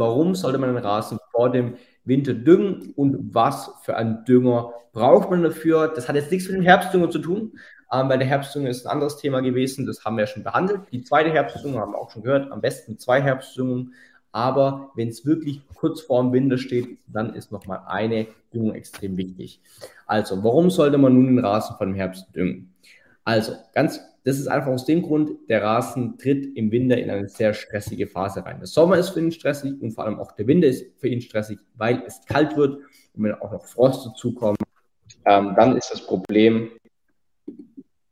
warum sollte man den Rasen vor dem Winter düngen und was für einen Dünger braucht man dafür. Das hat jetzt nichts mit dem Herbstdünger zu tun, ähm, weil der Herbstdünger ist ein anderes Thema gewesen, das haben wir ja schon behandelt. Die zweite Herbstdünger haben wir auch schon gehört, am besten zwei Herbstdüngungen. Aber wenn es wirklich kurz vor dem Winter steht, dann ist nochmal eine Düngung extrem wichtig. Also, warum sollte man nun den Rasen vor dem Herbst düngen? Also, ganz, das ist einfach aus dem Grund, der Rasen tritt im Winter in eine sehr stressige Phase rein. Der Sommer ist für ihn stressig und vor allem auch der Winter ist für ihn stressig, weil es kalt wird und wenn auch noch Frost dazukommt, ähm, dann ist das Problem,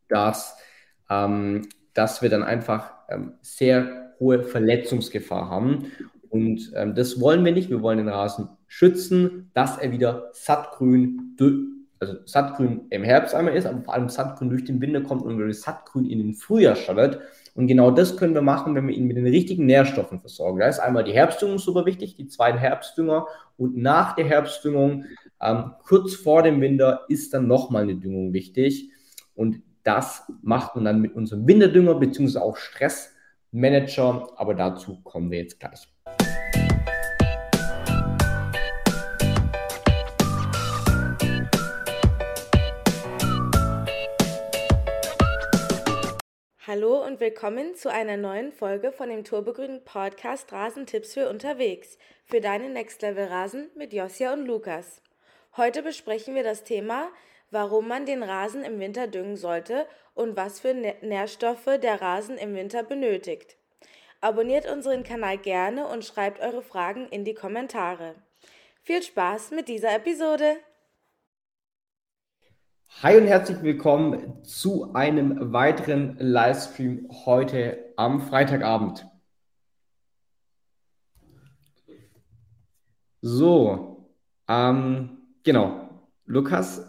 dass, ähm, dass wir dann einfach ähm, sehr hohe Verletzungsgefahr haben. Und ähm, das wollen wir nicht. Wir wollen den Rasen schützen, dass er wieder sattgrün, also sattgrün im Herbst einmal ist, aber vor allem sattgrün durch den Winter kommt und wirklich sattgrün in den Frühjahr startet. Und genau das können wir machen, wenn wir ihn mit den richtigen Nährstoffen versorgen. Da ist einmal die Herbstdüngung super wichtig, die zweiten Herbstdünger. Und nach der Herbstdüngung, ähm, kurz vor dem Winter, ist dann nochmal eine Düngung wichtig. Und das macht man dann mit unserem Winterdünger beziehungsweise auch Stressmanager. Aber dazu kommen wir jetzt gleich. Hallo und willkommen zu einer neuen Folge von dem Turbogrünen Podcast Rasentipps für unterwegs für deinen Next Level Rasen mit Josia und Lukas. Heute besprechen wir das Thema, warum man den Rasen im Winter düngen sollte und was für Nährstoffe der Rasen im Winter benötigt. Abonniert unseren Kanal gerne und schreibt eure Fragen in die Kommentare. Viel Spaß mit dieser Episode! Hi und herzlich willkommen zu einem weiteren Livestream heute am Freitagabend. So, ähm, genau, Lukas,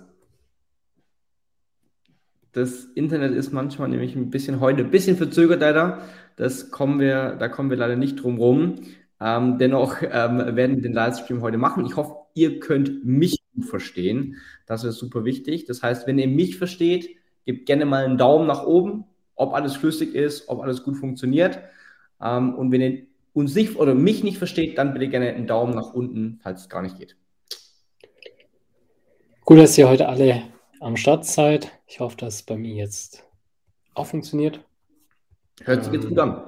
das Internet ist manchmal nämlich ein bisschen heute ein bisschen verzögert leider. Das kommen wir, da kommen wir leider nicht drum rum. Ähm, dennoch ähm, werden wir den Livestream heute machen. Ich hoffe, ihr könnt mich verstehen. Das ist super wichtig. Das heißt, wenn ihr mich versteht, gebt gerne mal einen Daumen nach oben, ob alles flüssig ist, ob alles gut funktioniert. Ähm, und wenn ihr uns nicht oder mich nicht versteht, dann bitte gerne einen Daumen nach unten, falls es gar nicht geht. Gut, dass ihr heute alle am Start seid. Ich hoffe, dass es bei mir jetzt auch funktioniert. Hört sich jetzt gut an.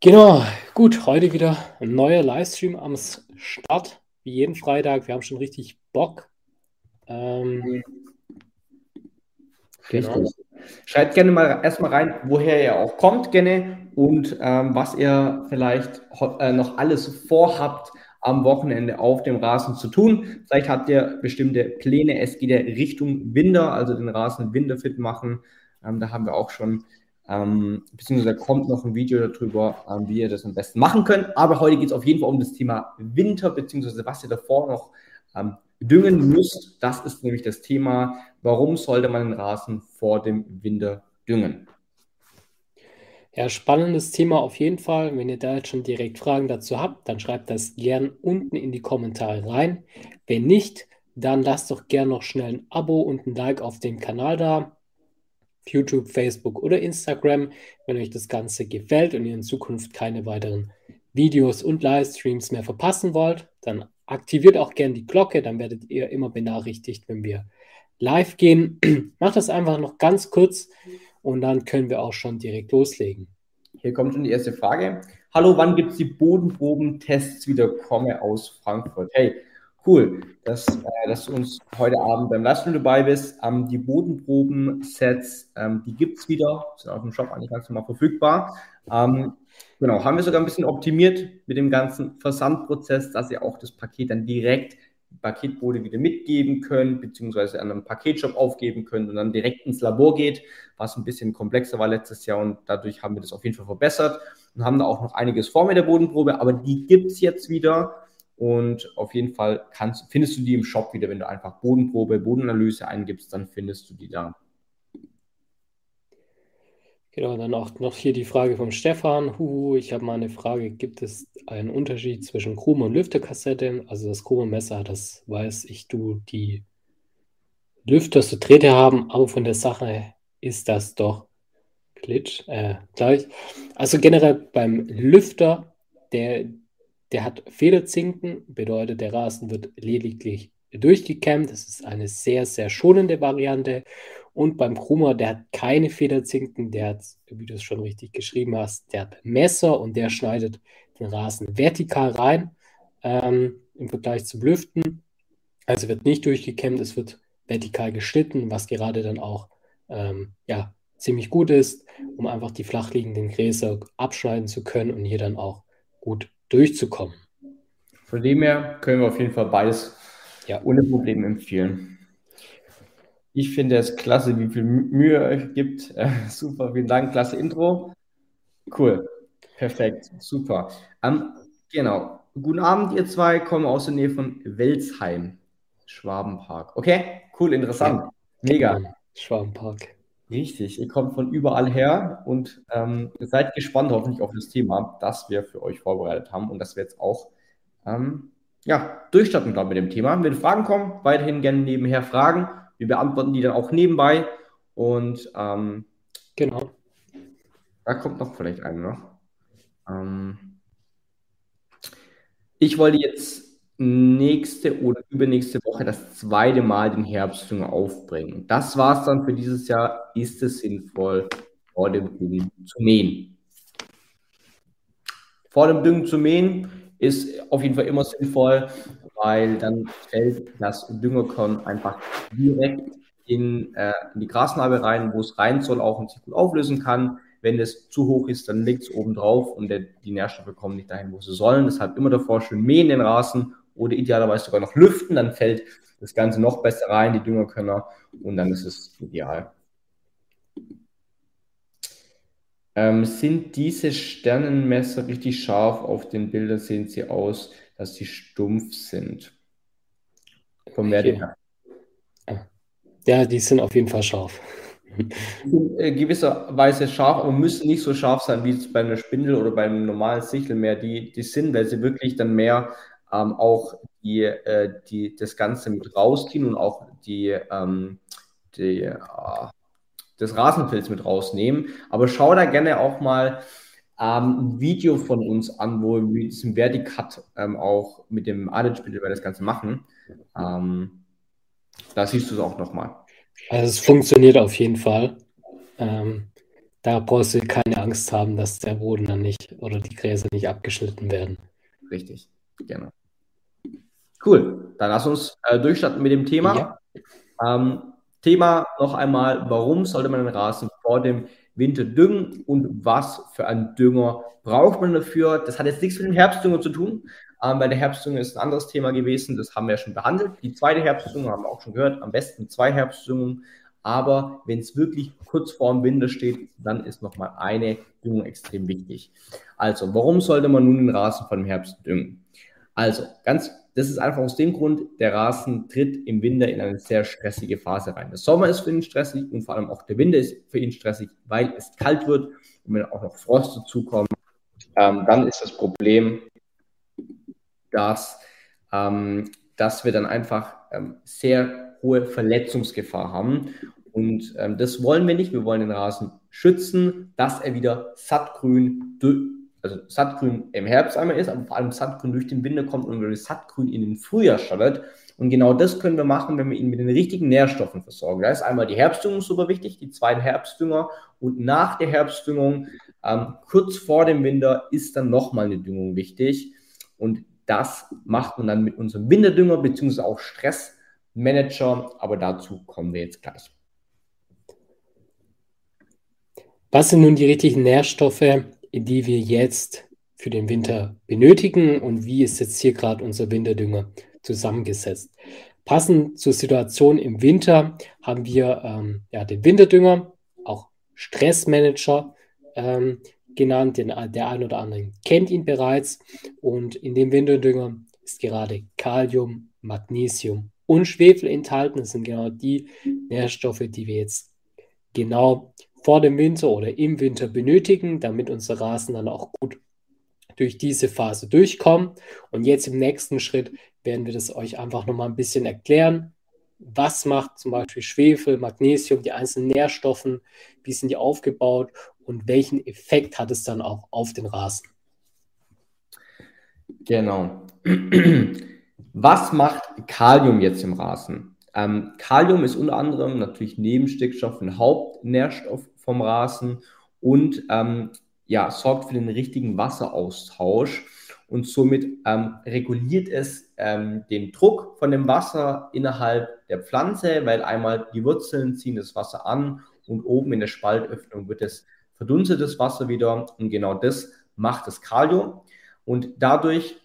Genau, gut, heute wieder ein neuer Livestream am Start wie jeden Freitag. Wir haben schon richtig Bock. Ähm, genau. Schreibt gerne mal erstmal rein, woher ihr auch kommt, gerne und ähm, was ihr vielleicht äh, noch alles vorhabt, am Wochenende auf dem Rasen zu tun. Vielleicht habt ihr bestimmte Pläne. Es geht ja Richtung Winter, also den Rasen winterfit machen. Ähm, da haben wir auch schon ähm, beziehungsweise kommt noch ein Video darüber, ähm, wie ihr das am besten machen könnt. Aber heute geht es auf jeden Fall um das Thema Winter, beziehungsweise was ihr davor noch ähm, düngen müsst. Das ist nämlich das Thema, warum sollte man den Rasen vor dem Winter düngen? Ja, spannendes Thema auf jeden Fall. Wenn ihr da jetzt schon direkt Fragen dazu habt, dann schreibt das gern unten in die Kommentare rein. Wenn nicht, dann lasst doch gern noch schnell ein Abo und ein Like auf dem Kanal da. YouTube, Facebook oder Instagram. Wenn euch das Ganze gefällt und ihr in Zukunft keine weiteren Videos und Livestreams mehr verpassen wollt, dann aktiviert auch gerne die Glocke, dann werdet ihr immer benachrichtigt, wenn wir live gehen. Macht das einfach noch ganz kurz und dann können wir auch schon direkt loslegen. Hier kommt schon die erste Frage. Hallo, wann gibt es die Bodenprobentests wieder? Komme aus Frankfurt. Hey, Cool, dass, äh, dass du uns heute Abend beim Livestream dabei bist. Ähm, die Bodenproben-Sets, ähm, die gibt es wieder, sind auf dem Shop eigentlich ganz normal verfügbar. Ähm, genau, haben wir sogar ein bisschen optimiert mit dem ganzen Versandprozess, dass ihr auch das Paket dann direkt Paketbote wieder mitgeben könnt, beziehungsweise an einem Paketshop aufgeben könnt und dann direkt ins Labor geht, was ein bisschen komplexer war letztes Jahr und dadurch haben wir das auf jeden Fall verbessert und haben da auch noch einiges vor mit der Bodenprobe, aber die gibt es jetzt wieder. Und auf jeden Fall kannst, findest du die im Shop wieder, wenn du einfach Bodenprobe, Bodenanalyse eingibst, dann findest du die da. Genau, dann auch noch hier die Frage vom Stefan. Huhu, ich habe mal eine Frage. Gibt es einen Unterschied zwischen Krume und Lüfterkassette? Also das Krume-Messer, das weiß ich, du die Lüfter so Drähte haben, aber von der Sache ist das doch Glitch, äh, gleich. Also generell beim Lüfter der, der hat Federzinken, bedeutet, der Rasen wird lediglich durchgekämmt. Das ist eine sehr, sehr schonende Variante. Und beim Krummer, der hat keine Federzinken, der hat, wie du es schon richtig geschrieben hast, der hat Messer und der schneidet den Rasen vertikal rein ähm, im Vergleich zum Lüften. Also wird nicht durchgekämmt, es wird vertikal geschnitten, was gerade dann auch ähm, ja, ziemlich gut ist, um einfach die flachliegenden Gräser abschneiden zu können und hier dann auch gut durchzukommen. Von dem her können wir auf jeden Fall beides ja. ohne Probleme empfehlen. Ich finde es klasse, wie viel Mühe ihr euch gibt. Äh, super, vielen Dank, klasse Intro. Cool, perfekt, super. Ähm, genau, guten Abend, ihr zwei, kommen aus der Nähe von Welsheim, Schwabenpark. Okay, cool, interessant, mega. Schwabenpark. Richtig, ihr kommt von überall her und ähm, seid gespannt hoffentlich auf das Thema, das wir für euch vorbereitet haben und das wir jetzt auch ähm, ja, durchstarten glaube mit dem Thema. Wenn Fragen kommen, weiterhin gerne nebenher Fragen. Wir beantworten die dann auch nebenbei und ähm, genau. Da kommt noch vielleicht eine noch. Ähm, ich wollte jetzt nächste oder übernächste Woche das zweite Mal den Herbstdünger aufbringen. Das war es dann für dieses Jahr. Ist es sinnvoll, vor dem Düngen zu mähen? Vor dem Düngen zu mähen ist auf jeden Fall immer sinnvoll, weil dann fällt das Düngerkorn einfach direkt in, äh, in die Grasnarbe rein, wo es rein soll, auch und sich gut auflösen kann. Wenn es zu hoch ist, dann liegt es oben drauf und der, die Nährstoffe kommen nicht dahin, wo sie sollen. Deshalb immer davor schön mähen den Rasen oder idealerweise sogar noch lüften, dann fällt das Ganze noch besser rein, die Düngerkörner, und dann ist es ideal. Ähm, sind diese Sternenmesser richtig scharf? Auf den Bildern sehen sie aus, dass sie stumpf sind. Vom okay. Ja, die sind auf jeden Fall scharf. In äh, gewisser Weise scharf, aber müssen nicht so scharf sein wie bei einer Spindel oder beim normalen Sichel mehr. Die, die sind, weil sie wirklich dann mehr ähm, auch die, äh, die, das Ganze mit rausziehen und auch die, ähm, die, äh, das Rasenpilz mit rausnehmen. Aber schau da gerne auch mal ähm, ein Video von uns an, wo wir diesen Verticut ähm, auch mit dem Adage-Bild über das Ganze machen. Ähm, da siehst du es auch nochmal. Also es funktioniert auf jeden Fall. Ähm, da brauchst du keine Angst haben, dass der Boden dann nicht oder die Gräser nicht abgeschnitten werden. Richtig, genau. Cool, dann lass uns äh, durchstarten mit dem Thema. Ja. Ähm, Thema noch einmal, warum sollte man den Rasen vor dem Winter düngen und was für einen Dünger braucht man dafür? Das hat jetzt nichts mit dem Herbstdünger zu tun, ähm, weil der Herbstdünger ist ein anderes Thema gewesen, das haben wir ja schon behandelt. Die zweite Herbstdünger haben wir auch schon gehört, am besten zwei Herbstdüngungen. Aber wenn es wirklich kurz vor dem Winter steht, dann ist nochmal eine Düngung extrem wichtig. Also, warum sollte man nun den Rasen vor dem Herbst düngen? Also, ganz das ist einfach aus dem Grund, der Rasen tritt im Winter in eine sehr stressige Phase rein. Der Sommer ist für ihn stressig und vor allem auch der Winter ist für ihn stressig, weil es kalt wird und wenn auch noch Frost dazukommt, ähm, dann ist das Problem, dass, ähm, dass wir dann einfach ähm, sehr hohe Verletzungsgefahr haben. Und ähm, das wollen wir nicht. Wir wollen den Rasen schützen, dass er wieder sattgrün also Sattgrün im Herbst einmal ist, aber vor allem Sattgrün durch den Winter kommt und das Sattgrün in den Frühjahr startet. Und genau das können wir machen, wenn wir ihn mit den richtigen Nährstoffen versorgen. Da ist einmal die Herbstdüngung super wichtig, die zweiten Herbstdünger. Und nach der Herbstdüngung, ähm, kurz vor dem Winter, ist dann nochmal eine Düngung wichtig. Und das macht man dann mit unserem Winterdünger beziehungsweise auch Stressmanager. Aber dazu kommen wir jetzt gleich. Was sind nun die richtigen Nährstoffe, die wir jetzt für den Winter benötigen und wie ist jetzt hier gerade unser Winterdünger zusammengesetzt. Passend zur Situation im Winter haben wir ähm, ja, den Winterdünger, auch Stressmanager ähm, genannt. Den, der ein oder andere kennt ihn bereits. Und in dem Winterdünger ist gerade Kalium, Magnesium und Schwefel enthalten. Das sind genau die Nährstoffe, die wir jetzt genau vor dem Winter oder im Winter benötigen, damit unser Rasen dann auch gut durch diese Phase durchkommen. Und jetzt im nächsten Schritt werden wir das euch einfach nochmal ein bisschen erklären. Was macht zum Beispiel Schwefel, Magnesium, die einzelnen Nährstoffen, wie sind die aufgebaut und welchen Effekt hat es dann auch auf den Rasen? Genau. Was macht Kalium jetzt im Rasen? Ähm, Kalium ist unter anderem natürlich neben Stickstoff ein Hauptnährstoff vom Rasen und ähm, ja, sorgt für den richtigen Wasseraustausch und somit ähm, reguliert es ähm, den Druck von dem Wasser innerhalb der Pflanze, weil einmal die Wurzeln ziehen das Wasser an und oben in der Spaltöffnung wird es verdunstetes Wasser wieder und genau das macht das Kalium. Und dadurch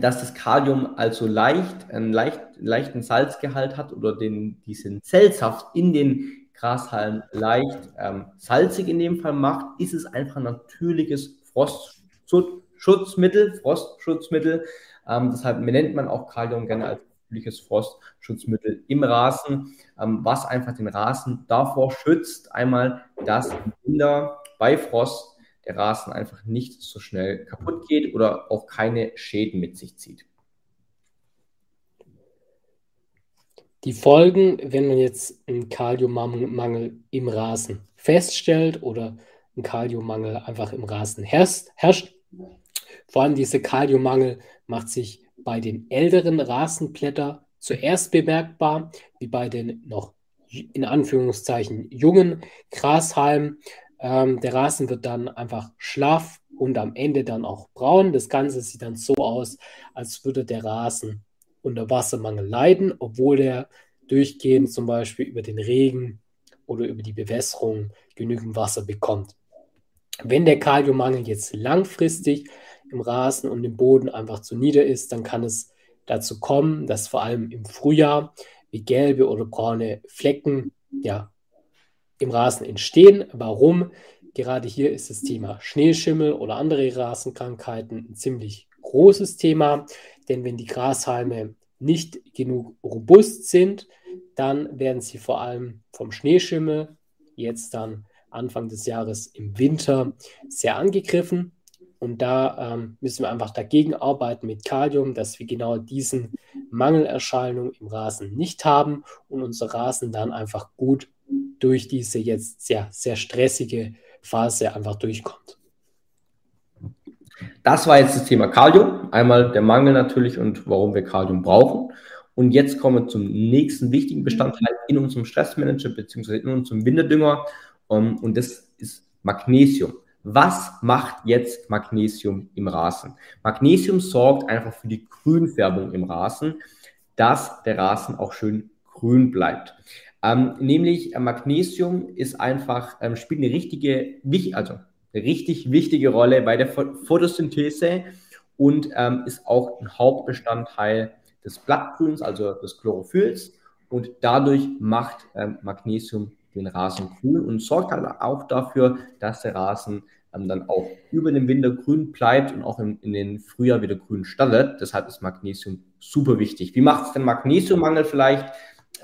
dass das Kalium also leicht, einen leicht, leichten Salzgehalt hat oder den, diesen Zellsaft in den Grashalmen leicht ähm, salzig in dem Fall macht, ist es einfach ein natürliches Frostschutzmittel, Frostschutzmittel. Ähm, deshalb nennt man auch Kalium gerne als natürliches Frostschutzmittel im Rasen, ähm, was einfach den Rasen davor schützt, einmal, dass im Winter bei Frost der Rasen einfach nicht so schnell kaputt geht oder auch keine Schäden mit sich zieht. Die Folgen, wenn man jetzt einen Kaliummangel im Rasen feststellt oder ein Kaliummangel einfach im Rasen herrscht, herrscht. Vor allem dieser Kaliummangel macht sich bei den älteren Rasenblättern zuerst bemerkbar, wie bei den noch in Anführungszeichen jungen Grashalmen. Ähm, der Rasen wird dann einfach schlaff und am Ende dann auch braun. Das Ganze sieht dann so aus, als würde der Rasen unter Wassermangel leiden, obwohl er durchgehend zum Beispiel über den Regen oder über die Bewässerung genügend Wasser bekommt. Wenn der Kaliummangel jetzt langfristig im Rasen und im Boden einfach zu nieder ist, dann kann es dazu kommen, dass vor allem im Frühjahr wie gelbe oder braune Flecken ja, im Rasen entstehen. Warum? Gerade hier ist das Thema Schneeschimmel oder andere Rasenkrankheiten ein ziemlich großes Thema, denn wenn die Grashalme nicht genug robust sind, dann werden sie vor allem vom Schneeschimmel jetzt dann Anfang des Jahres im Winter sehr angegriffen. Und da ähm, müssen wir einfach dagegen arbeiten mit Kalium, dass wir genau diesen Mangelerscheinung im Rasen nicht haben und unser Rasen dann einfach gut durch diese jetzt sehr, sehr stressige Phase einfach durchkommt. Das war jetzt das Thema Kalium. Einmal der Mangel natürlich und warum wir Kalium brauchen. Und jetzt kommen wir zum nächsten wichtigen Bestandteil in unserem Stressmanager bzw. in unserem Winterdünger. Um, und das ist Magnesium. Was macht jetzt Magnesium im Rasen? Magnesium sorgt einfach für die Grünfärbung im Rasen, dass der Rasen auch schön grün bleibt. Ähm, nämlich äh, Magnesium ist einfach, ähm, spielt eine richtige, also eine richtig wichtige Rolle bei der Photosynthese und ähm, ist auch ein Hauptbestandteil des Blattgrüns, also des Chlorophylls. Und dadurch macht ähm, Magnesium den Rasen grün und sorgt halt auch dafür, dass der Rasen ähm, dann auch über den Winter grün bleibt und auch in, in den Frühjahr wieder grün startet. Deshalb ist Magnesium super wichtig. Wie macht es den Magnesiummangel vielleicht?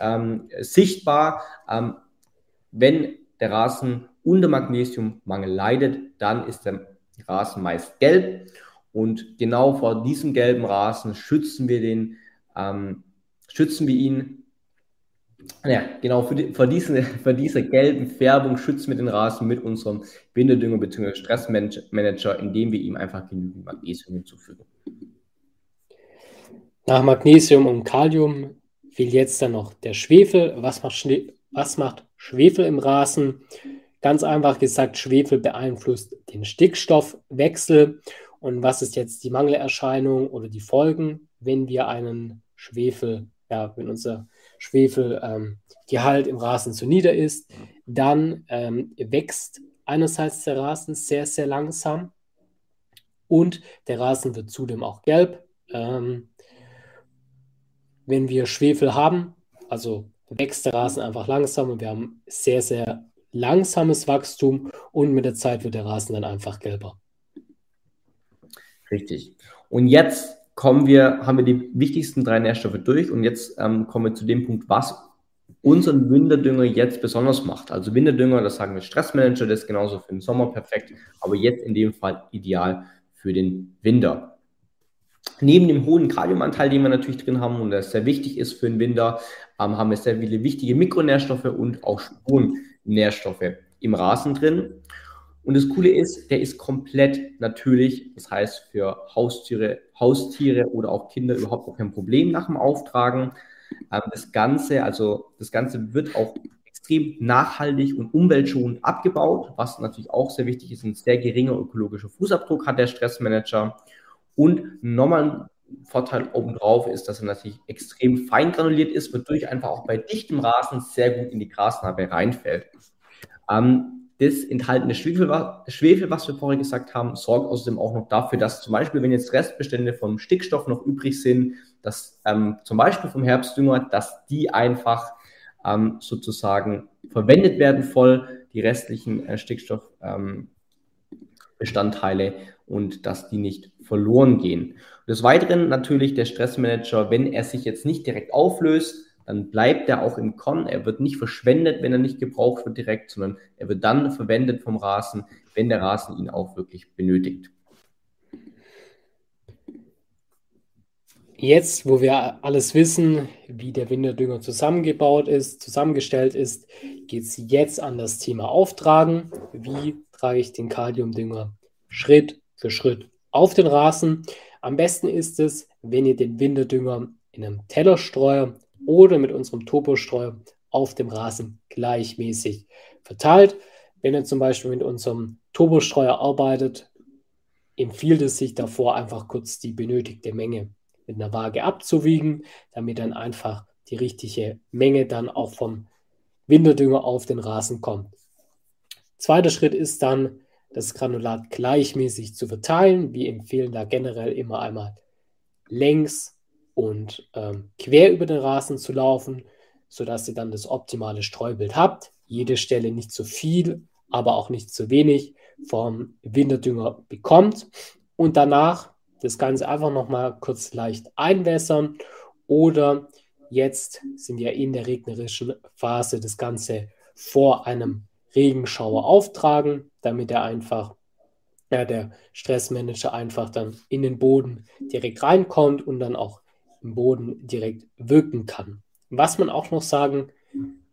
Ähm, sichtbar. Ähm, wenn der Rasen unter Magnesiummangel leidet, dann ist der Rasen meist gelb. Und genau vor diesem gelben Rasen schützen wir den, ähm, schützen wir ihn. Ja, genau, für die, vor, diesen, vor dieser gelben Färbung schützen wir den Rasen mit unserem Bindedünger bzw. Stressmanager, indem wir ihm einfach genügend Magnesium hinzufügen. Nach Magnesium und Kalium fehlt jetzt dann noch der Schwefel. Was macht, Schnee, was macht Schwefel im Rasen? Ganz einfach gesagt, Schwefel beeinflusst den Stickstoffwechsel. Und was ist jetzt die Mangelerscheinung oder die Folgen, wenn wir einen Schwefel, ja, wenn unser Schwefelgehalt ähm, im Rasen zu nieder ist, dann ähm, wächst einerseits der Rasen sehr, sehr langsam und der Rasen wird zudem auch gelb. Ähm, wenn wir Schwefel haben, also wächst der Rasen einfach langsam und wir haben sehr, sehr langsames Wachstum und mit der Zeit wird der Rasen dann einfach gelber. Richtig. Und jetzt kommen wir, haben wir die wichtigsten drei Nährstoffe durch und jetzt ähm, kommen wir zu dem Punkt, was unseren Winterdünger jetzt besonders macht. Also Winterdünger, das sagen wir Stressmanager, das ist genauso für den Sommer perfekt, aber jetzt in dem Fall ideal für den Winter. Neben dem hohen Kaliumanteil, den wir natürlich drin haben und der sehr wichtig ist für den Winter, ähm, haben wir sehr viele wichtige Mikronährstoffe und auch Spurenährstoffe im Rasen drin. Und das Coole ist, der ist komplett natürlich. Das heißt, für Haustiere, Haustiere oder auch Kinder überhaupt kein Problem nach dem Auftragen. Ähm, das Ganze, also das Ganze wird auch extrem nachhaltig und umweltschonend abgebaut, was natürlich auch sehr wichtig ist. Ein sehr geringer ökologischer Fußabdruck hat der Stressmanager. Und nochmal ein Vorteil obendrauf ist, dass er natürlich extrem fein granuliert ist, wodurch einfach auch bei dichtem Rasen sehr gut in die Grasnarbe reinfällt. Ähm, das enthaltene Schwefel, Schwefel, was wir vorher gesagt haben, sorgt außerdem auch noch dafür, dass zum Beispiel, wenn jetzt Restbestände vom Stickstoff noch übrig sind, dass ähm, zum Beispiel vom Herbstdünger, dass die einfach ähm, sozusagen verwendet werden voll, die restlichen äh, Stickstoffbestandteile ähm, und dass die nicht verloren gehen. des Weiteren natürlich der Stressmanager, wenn er sich jetzt nicht direkt auflöst, dann bleibt er auch im Con. Er wird nicht verschwendet, wenn er nicht gebraucht wird direkt, sondern er wird dann verwendet vom Rasen, wenn der Rasen ihn auch wirklich benötigt. Jetzt, wo wir alles wissen, wie der Winterdünger zusammengebaut ist, zusammengestellt ist, geht es jetzt an das Thema Auftragen. Wie trage ich den Kaliumdünger Schritt für Schritt auf den Rasen? Am besten ist es, wenn ihr den Winterdünger in einem Tellerstreuer oder mit unserem Topostreuer auf dem Rasen gleichmäßig verteilt. Wenn ihr zum Beispiel mit unserem Turbostreuer arbeitet, empfiehlt es sich davor einfach kurz die benötigte Menge mit einer Waage abzuwiegen, damit dann einfach die richtige Menge dann auch vom Winterdünger auf den Rasen kommt. Zweiter Schritt ist dann, das Granulat gleichmäßig zu verteilen. Wir empfehlen da generell immer einmal längs und ähm, quer über den Rasen zu laufen, sodass ihr dann das optimale Streubild habt. Jede Stelle nicht zu viel, aber auch nicht zu wenig vom Winterdünger bekommt. Und danach das Ganze einfach nochmal kurz leicht einwässern oder jetzt sind wir in der regnerischen Phase das Ganze vor einem Regenschauer auftragen, damit er einfach, ja, der Stressmanager einfach dann in den Boden direkt reinkommt und dann auch im Boden direkt wirken kann. Was man auch noch sagen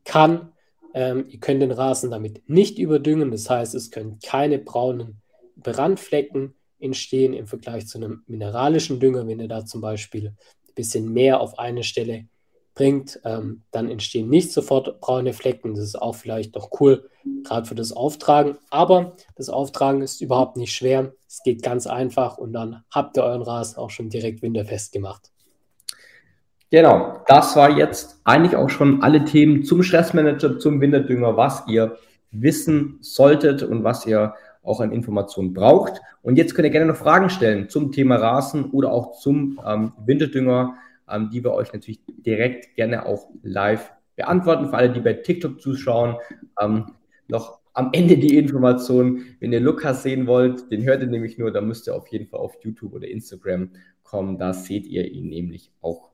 kann, ähm, ihr könnt den Rasen damit nicht überdüngen, das heißt, es können keine braunen Brandflecken entstehen im Vergleich zu einem mineralischen Dünger. Wenn ihr da zum Beispiel ein bisschen mehr auf eine Stelle bringt, ähm, dann entstehen nicht sofort braune Flecken. Das ist auch vielleicht noch cool, gerade für das Auftragen. Aber das Auftragen ist überhaupt nicht schwer. Es geht ganz einfach und dann habt ihr euren Rasen auch schon direkt winterfest gemacht. Genau, das war jetzt eigentlich auch schon alle Themen zum Stressmanager, zum Winterdünger, was ihr wissen solltet und was ihr auch an Informationen braucht. Und jetzt könnt ihr gerne noch Fragen stellen zum Thema Rasen oder auch zum ähm, Winterdünger, ähm, die wir euch natürlich direkt gerne auch live beantworten. Für alle, die bei TikTok zuschauen, ähm, noch am Ende die Information, wenn ihr Lukas sehen wollt, den hört ihr nämlich nur, da müsst ihr auf jeden Fall auf YouTube oder Instagram kommen, da seht ihr ihn nämlich auch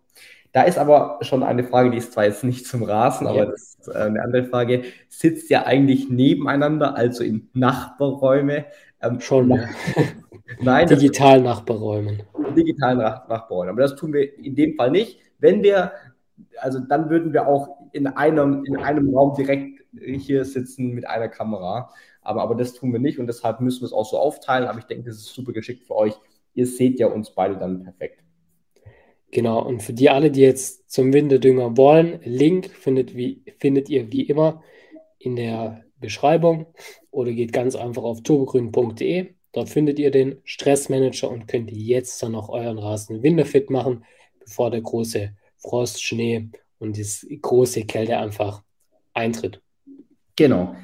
da ist aber schon eine Frage, die ist zwar jetzt nicht zum Rasen, aber das ist äh, eine andere Frage. Sitzt ja eigentlich nebeneinander, also in Nachbarräume? Ähm, schon. Nein. Digital Nachbarräumen. Digital Nachbarräumen. Aber das tun wir in dem Fall nicht. Wenn wir, also dann würden wir auch in einem, in einem Raum direkt hier sitzen mit einer Kamera. Aber, aber das tun wir nicht und deshalb müssen wir es auch so aufteilen. Aber ich denke, das ist super geschickt für euch. Ihr seht ja uns beide dann perfekt. Genau, und für die alle, die jetzt zum Winterdünger wollen, Link findet, wie, findet ihr wie immer in der Beschreibung oder geht ganz einfach auf turbogrün.de. Dort findet ihr den Stressmanager und könnt jetzt dann auch euren Rasen winterfit machen, bevor der große Frost, Schnee und die große Kälte einfach eintritt. Genau.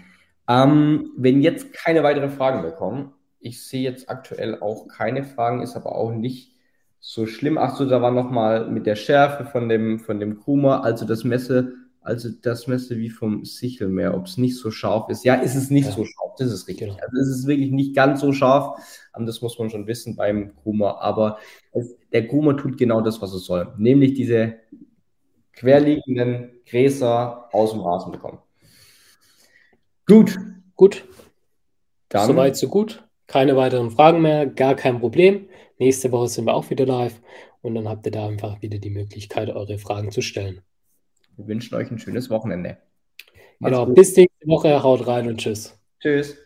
Ähm, wenn jetzt keine weiteren Fragen mehr kommen, ich sehe jetzt aktuell auch keine Fragen, ist aber auch nicht so schlimm. Ach so, da war noch mal mit der Schärfe von dem, von dem Krumer, also das Messe, also das Messe wie vom Sichelmeer, ob es nicht so scharf ist. Ja, ist es nicht ja. so scharf, das ist richtig. Genau. Also es ist wirklich nicht ganz so scharf, das muss man schon wissen beim Krumer, aber es, der Krumer tut genau das, was er soll, nämlich diese querliegenden Gräser aus dem Rasen bekommen. Gut. Gut. Dann, Soweit, so gut. Keine weiteren Fragen mehr, gar kein Problem. Nächste Woche sind wir auch wieder live und dann habt ihr da einfach wieder die Möglichkeit, eure Fragen zu stellen. Wir wünschen euch ein schönes Wochenende. Macht's genau, gut. bis nächste Woche. Haut rein und tschüss. Tschüss.